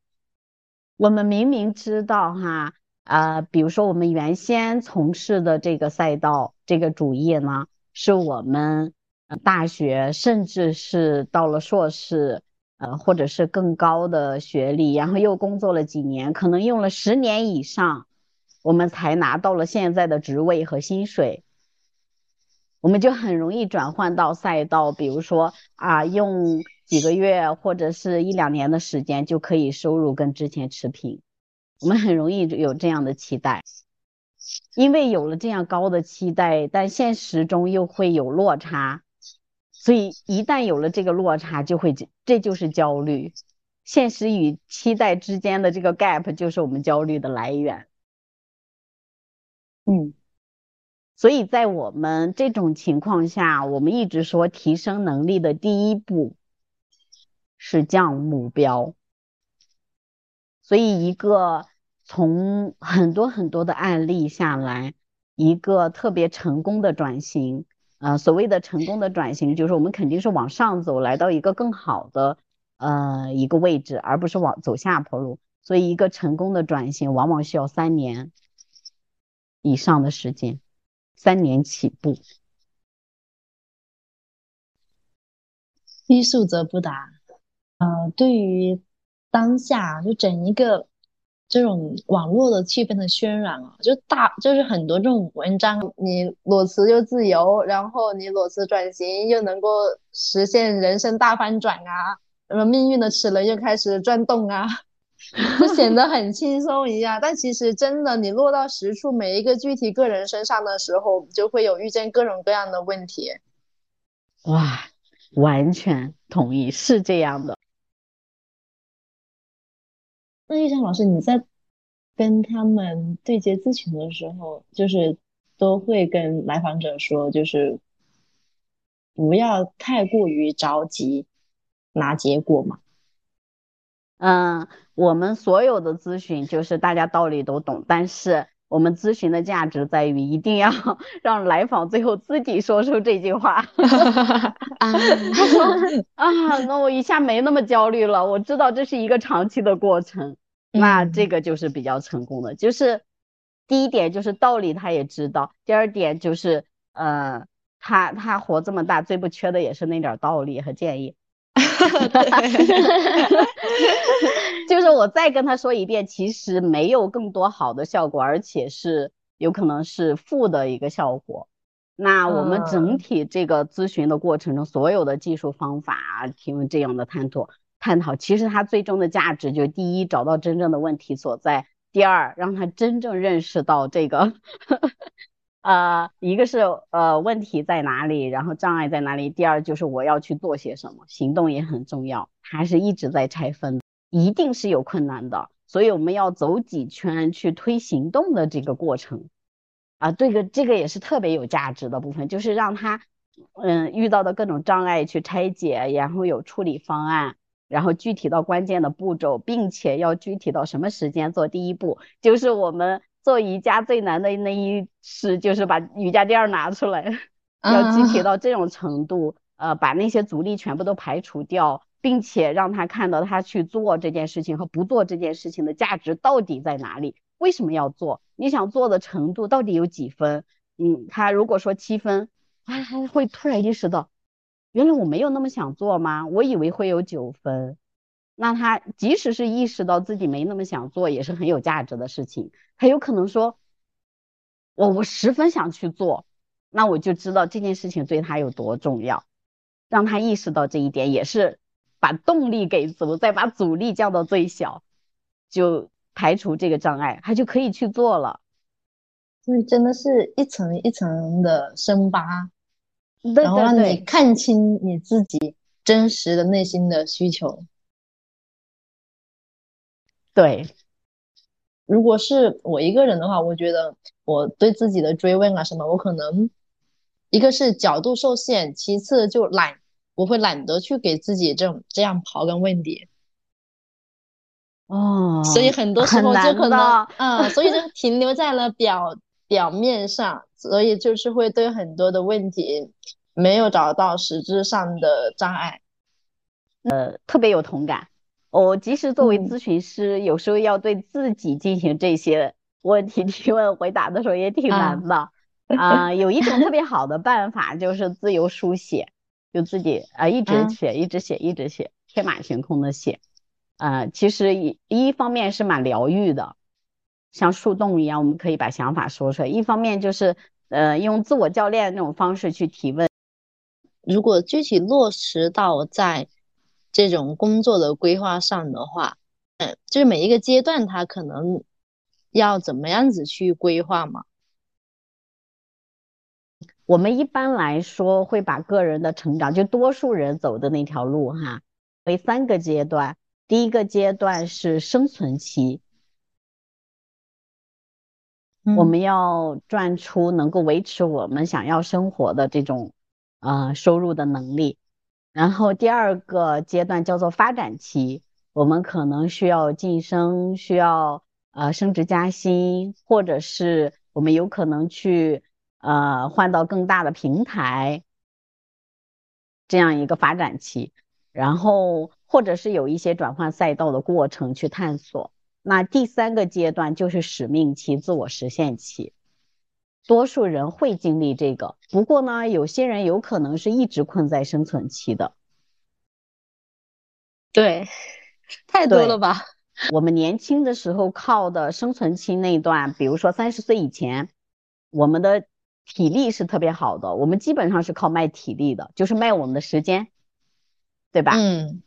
A: 我们明明知道哈，呃，比如说我们原先从事的这个赛道，这个主业呢，是我们大学甚至是到了硕士，呃，或者是更高的学历，然后又工作了几年，可能用了十年以上，我们才拿到了现在的职位和薪水。我们就很容易转换到赛道，比如说啊，用几个月或者是一两年的时间就可以收入跟之前持平。我们很容易有这样的期待，因为有了这样高的期待，但现实中又会有落差，所以一旦有了这个落差，就会这就是焦虑。现实与期待之间的这个 gap 就是我们焦虑的来源。
B: 嗯。
A: 所以在我们这种情况下，我们一直说提升能力的第一步是降目标。所以一个从很多很多的案例下来，一个特别成功的转型，呃，所谓的成功的转型，就是我们肯定是往上走，来到一个更好的呃一个位置，而不是往走下坡路。所以一个成功的转型，往往需要三年以上的时间。三年起步，
C: 欲速则不达。呃，对于当下就整一个这种网络的气氛的渲染啊，就大就是很多这种文章，你裸辞又自由，然后你裸辞转型又能够实现人生大翻转啊，什么命运的齿轮又开始转动啊，就显得很轻松一样。但其实真的，你落到实处，每一个具体个人身上的时候，就会有遇见各种各样的问题。
A: 哇，完全同意，是这样的。
C: 那玉山老师，你在跟他们对接咨询的时候，就是都会跟来访者说，就是不要太过于着急拿结果嘛？
A: 嗯，我们所有的咨询就是大家道理都懂，但是我们咨询的价值在于一定要 让来访最后自己说出这句话。
B: 啊，
A: 他说啊，那我一下没那么焦虑了，我知道这是一个长期的过程。那这个就是比较成功的，就是第一点就是道理他也知道，第二点就是呃，他他活这么大最不缺的也是那点道理和建议。就是我再跟他说一遍，其实没有更多好的效果，而且是有可能是负的一个效果。那我们整体这个咨询的过程中，所有的技术方法提问这样的探讨。探讨其实它最终的价值，就第一找到真正的问题所在，第二让他真正认识到这个，呃，一个是呃问题在哪里，然后障碍在哪里，第二就是我要去做些什么，行动也很重要，还是一直在拆分，一定是有困难的，所以我们要走几圈去推行动的这个过程，啊，这个这个也是特别有价值的部分，就是让他嗯遇到的各种障碍去拆解，然后有处理方案。然后具体到关键的步骤，并且要具体到什么时间做第一步，就是我们做瑜伽最难的那一事，就是把瑜伽垫拿出来，要具体到这种程度，呃，把那些阻力全部都排除掉，并且让他看到他去做这件事情和不做这件事情的价值到底在哪里，为什么要做？你想做的程度到底有几分？嗯，他如果说七分，他他会突然意识到。原来我没有那么想做吗？我以为会有九分。那他即使是意识到自己没那么想做，也是很有价值的事情。他有可能说，我我十分想去做，那我就知道这件事情对他有多重要。让他意识到这一点，也是把动力给足，再把阻力降到最小，就排除这个障碍，他就可以去做了。
C: 所以真的是一层一层的深扒。
A: 然
C: 后让你看清你自己真实的内心的需求。
A: 对，
C: 如果是我一个人的话，我觉得我对自己的追问啊什么，我可能一个是角度受限，其次就懒，我会懒得去给自己这种这样刨根问底。
A: 哦，
C: 所以很多时候就可能，嗯，所以就停留在了表表面上。所以就是会对很多的问题没有找到实质上的障碍，
A: 呃，特别有同感。我即使作为咨询师，有时候要对自己进行这些问题 提问回答的时候也挺难的啊。有一种特别好的办法就是自由书写，就自己啊一直写，一直写，一直写，天马行空的写。啊，其实一一方面是蛮疗愈的。像树洞一样，我们可以把想法说出来。一方面就是，呃，用自我教练那种方式去提问。
C: 如果具体落实到在这种工作的规划上的话，嗯，就是每一个阶段他可能要怎么样子去规划嘛？
A: 我们一般来说会把个人的成长，就多数人走的那条路哈，为三个阶段。第一个阶段是生存期。我们要赚出能够维持我们想要生活的这种呃收入的能力，然后第二个阶段叫做发展期，我们可能需要晋升，需要呃升职加薪，或者是我们有可能去呃换到更大的平台，这样一个发展期，然后或者是有一些转换赛道的过程去探索。那第三个阶段就是使命期、自我实现期，多数人会经历这个。不过呢，有些人有可能是一直困在生存期的。
C: 对，
B: 太多了吧？
A: 我们年轻的时候靠的生存期那一段，比如说三十岁以前，我们的体力是特别好的，我们基本上是靠卖体力的，就是卖我们的时间，对吧？
B: 嗯。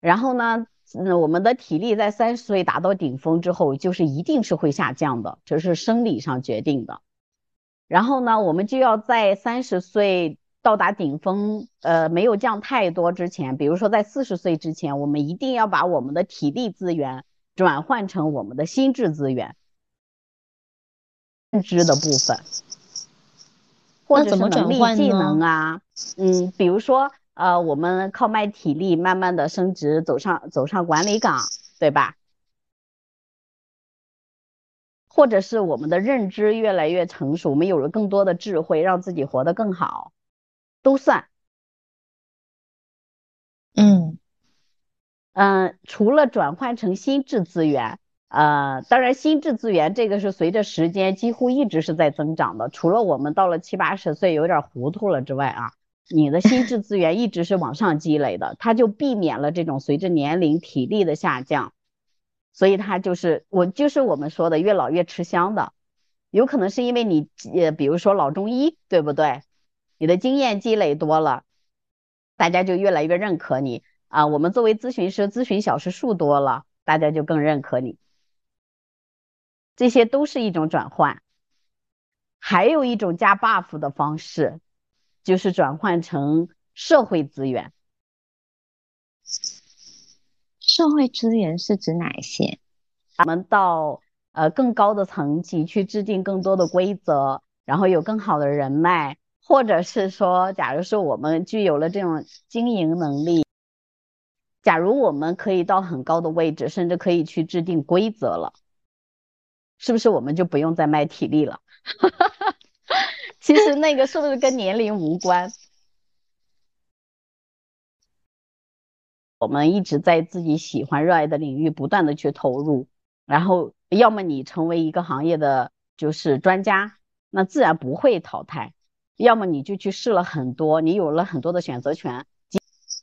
A: 然后呢，嗯，我们的体力在三十岁达到顶峰之后，就是一定是会下降的，这是生理上决定的。然后呢，我们就要在三十岁。到达顶峰，呃，没有降太多之前，比如说在四十岁之前，我们一定要把我们的体力资源转换成我们的心智资源，认知的部分，或者是能力、技能啊，嗯，比如说，呃，我们靠卖体力，慢慢的升职，走上走上管理岗，对吧？或者是我们的认知越来越成熟，我们有了更多的智慧，让自己活得更好。都算，
B: 嗯
A: 嗯，除了转换成心智资源，呃，当然心智资源这个是随着时间几乎一直是在增长的，除了我们到了七八十岁有点糊涂了之外啊，你的心智资源一直是往上积累的，它就避免了这种随着年龄体力的下降，所以它就是我就是我们说的越老越吃香的，有可能是因为你呃，比如说老中医，对不对？你的经验积累多了，大家就越来越认可你啊。我们作为咨询师，咨询小时数多了，大家就更认可你。这些都是一种转换，还有一种加 buff 的方式，就是转换成社会资源。
B: 社会资源是指哪些？
A: 我们到呃更高的层级去制定更多的规则，然后有更好的人脉。或者是说，假如说我们具有了这种经营能力，假如我们可以到很高的位置，甚至可以去制定规则了，是不是我们就不用再卖体力了？其实那个是不是跟年龄无关？我们一直在自己喜欢、热爱的领域不断的去投入，然后要么你成为一个行业的就是专家，那自然不会淘汰。要么你就去试了很多，你有了很多的选择权。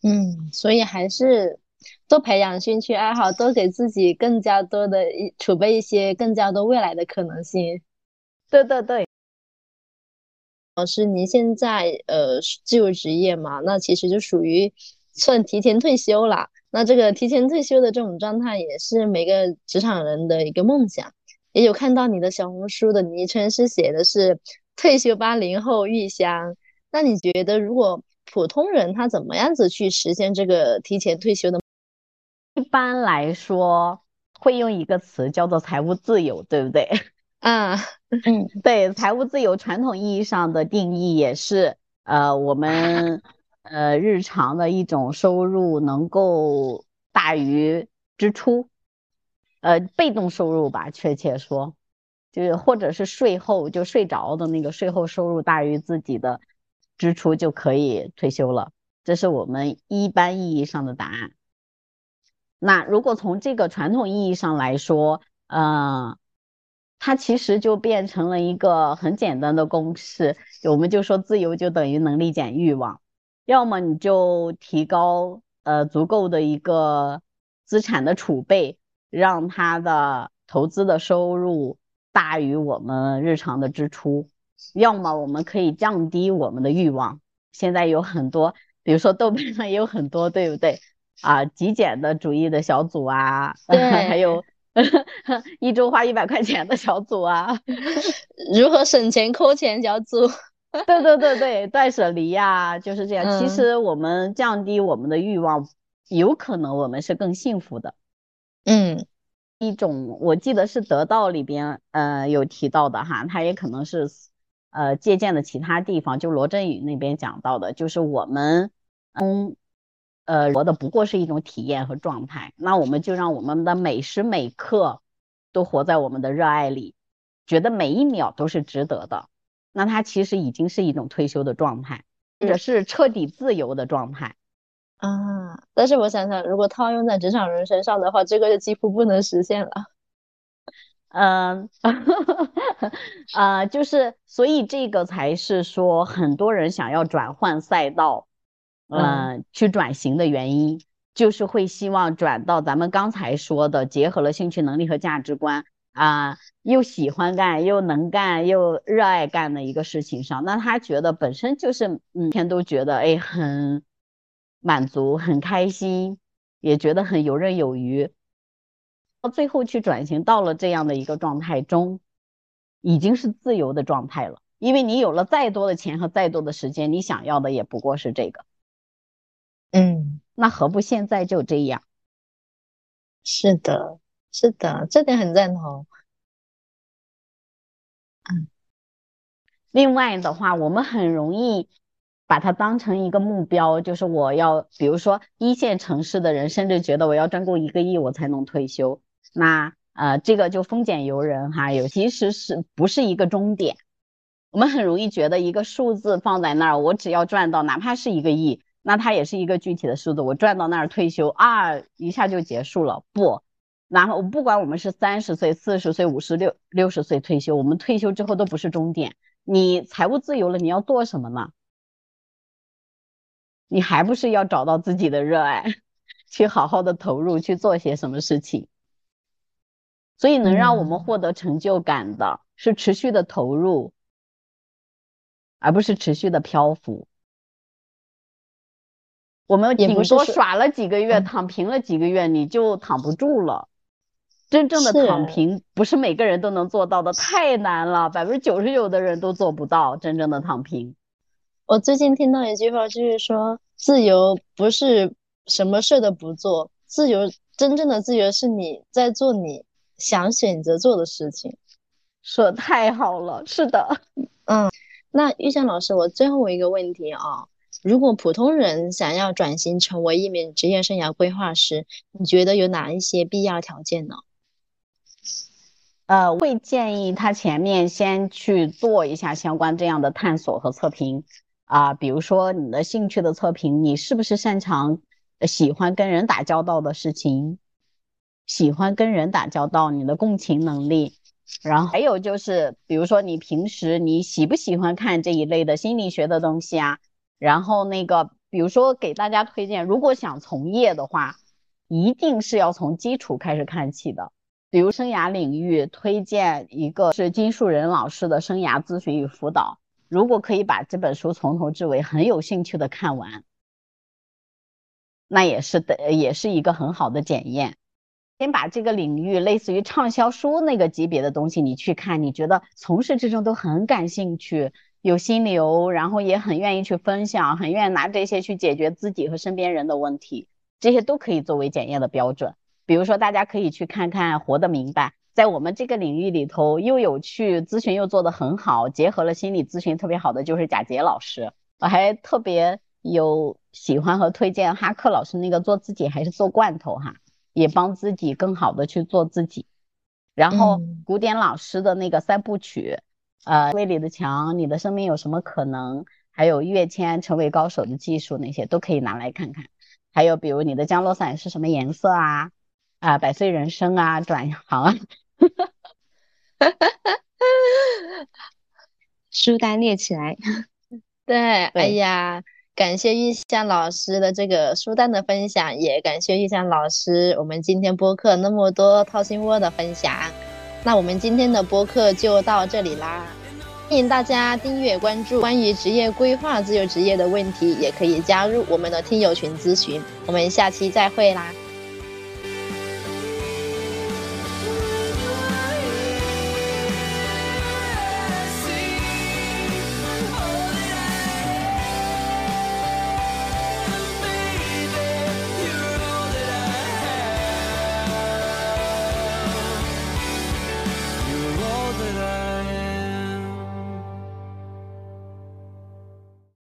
B: 嗯，所以还是多培养兴趣爱好，多给自己更加多的储备一些更加多未来的可能性。
A: 对对对，
B: 老师，您现在呃自由职业嘛，那其实就属于算提前退休了。那这个提前退休的这种状态，也是每个职场人的一个梦想。也有看到你的小红书的昵称是写的是。退休八零后玉香，那你觉得如果普通人他怎么样子去实现这个提前退休的？
A: 一般来说会用一个词叫做财务自由，对不对？
B: 啊，嗯，
A: 对，财务自由传统意义上的定义也是呃我们呃日常的一种收入能够大于支出，呃被动收入吧，确切说。就是或者是税后就睡着的那个税后收入大于自己的支出就可以退休了，这是我们一般意义上的答案。那如果从这个传统意义上来说，嗯，它其实就变成了一个很简单的公式，我们就说自由就等于能力减欲望，要么你就提高呃足够的一个资产的储备，让他的投资的收入。大于我们日常的支出，要么我们可以降低我们的欲望。现在有很多，比如说豆瓣上也有很多，对不对？啊，极简的主义的小组啊，还有一周花一百块钱的小组啊，
B: 如何省钱抠钱小组，
A: 对对对对，断舍离呀，就是这样。其实我们降低我们的欲望，有可能我们是更幸福的。
B: 嗯。
A: 一种我记得是得到里边呃有提到的哈，它也可能是呃借鉴的其他地方，就罗振宇那边讲到的，就是我们嗯呃活的不过是一种体验和状态，那我们就让我们的每时每刻都活在我们的热爱里，觉得每一秒都是值得的，那他其实已经是一种退休的状态，或者是彻底自由的状态。
B: 啊，但是我想想，如果套用在职场人身上的话，这个就几乎不能实现了。
A: 嗯，啊，就是所以这个才是说很多人想要转换赛道，嗯，去转型的原因。就是会希望转到咱们刚才说的，结合了兴趣、能力和价值观啊，又喜欢干、又能干、又热爱干的一个事情上。那他觉得本身就是每天都觉得哎很满足、很开心，也觉得很游刃有余。到最后去转型到了这样的一个状态中，已经是自由的状态了。因为你有了再多的钱和再多的时间，你想要的也不过是这个。
C: 嗯，
A: 那何不现在就这样？
C: 是的，是的，这点很赞同。
A: 嗯，另外的话，我们很容易把它当成一个目标，就是我要，比如说一线城市的人，甚至觉得我要赚够一个亿，我才能退休。那呃，这个就丰俭由人哈，有其实是不是一个终点？我们很容易觉得一个数字放在那儿，我只要赚到哪怕是一个亿，那它也是一个具体的数字。我赚到那儿退休啊，一下就结束了。不，然后不管我们是三十岁、四十岁、五十六、六十岁退休，我们退休之后都不是终点。你财务自由了，你要做什么呢？你还不是要找到自己的热爱，去好好的投入去做些什么事情。所以能让我们获得成就感的是持续的投入。而不是持续的漂浮，我们顶多耍了几个月，躺平了几个月，你就躺不住了。真正的躺平不是每个人都能做到的，太难了，百分之九十九的人都做不到真正的躺平。
C: 我最近听到一句话，就是说，自由不是什么事都不做，自由真正的自由是你在做你想选择做的事情。
A: 说的太好了，是的，
C: 嗯。那玉香老师，我最后一个问题啊，如果普通人想要转型成为一名职业生涯规划师，你觉得有哪一些必要条件呢？
A: 呃，会建议他前面先去做一下相关这样的探索和测评啊，比如说你的兴趣的测评，你是不是擅长喜欢跟人打交道的事情，喜欢跟人打交道，你的共情能力。然后还有就是，比如说你平时你喜不喜欢看这一类的心理学的东西啊？然后那个，比如说给大家推荐，如果想从业的话，一定是要从基础开始看起的。比如生涯领域推荐一个是金树人老师的《生涯咨询与辅导》，如果可以把这本书从头至尾很有兴趣的看完，那也是的，也是一个很好的检验。先把这个领域类似于畅销书那个级别的东西你去看，你觉得从事之中都很感兴趣，有心流，然后也很愿意去分享，很愿意拿这些去解决自己和身边人的问题，这些都可以作为检验的标准。比如说，大家可以去看看《活得明白》，在我们这个领域里头又有趣，咨询又做得很好，结合了心理咨询特别好的就是贾杰老师。我还特别有喜欢和推荐哈克老师那个做自己还是做罐头哈。也帮自己更好的去做自己，然后古典老师的那个三部曲，呃，威力的墙，你的生命有什么可能？还有跃迁成为高手的技术，那些都可以拿来看看。还有比如你的降落伞是什么颜色啊？啊，百岁人生啊，转行啊，
C: 书单列起来。对，哎呀。感谢玉香老师的这个书单的分享，也感谢玉香老师我们今天播客那么多掏心窝的分享。那我们今天的播客就到这里啦，欢迎大家订阅关注。关于职业规划、自由职业的问题，也可以加入我们的听友群咨询。我们下期再会啦。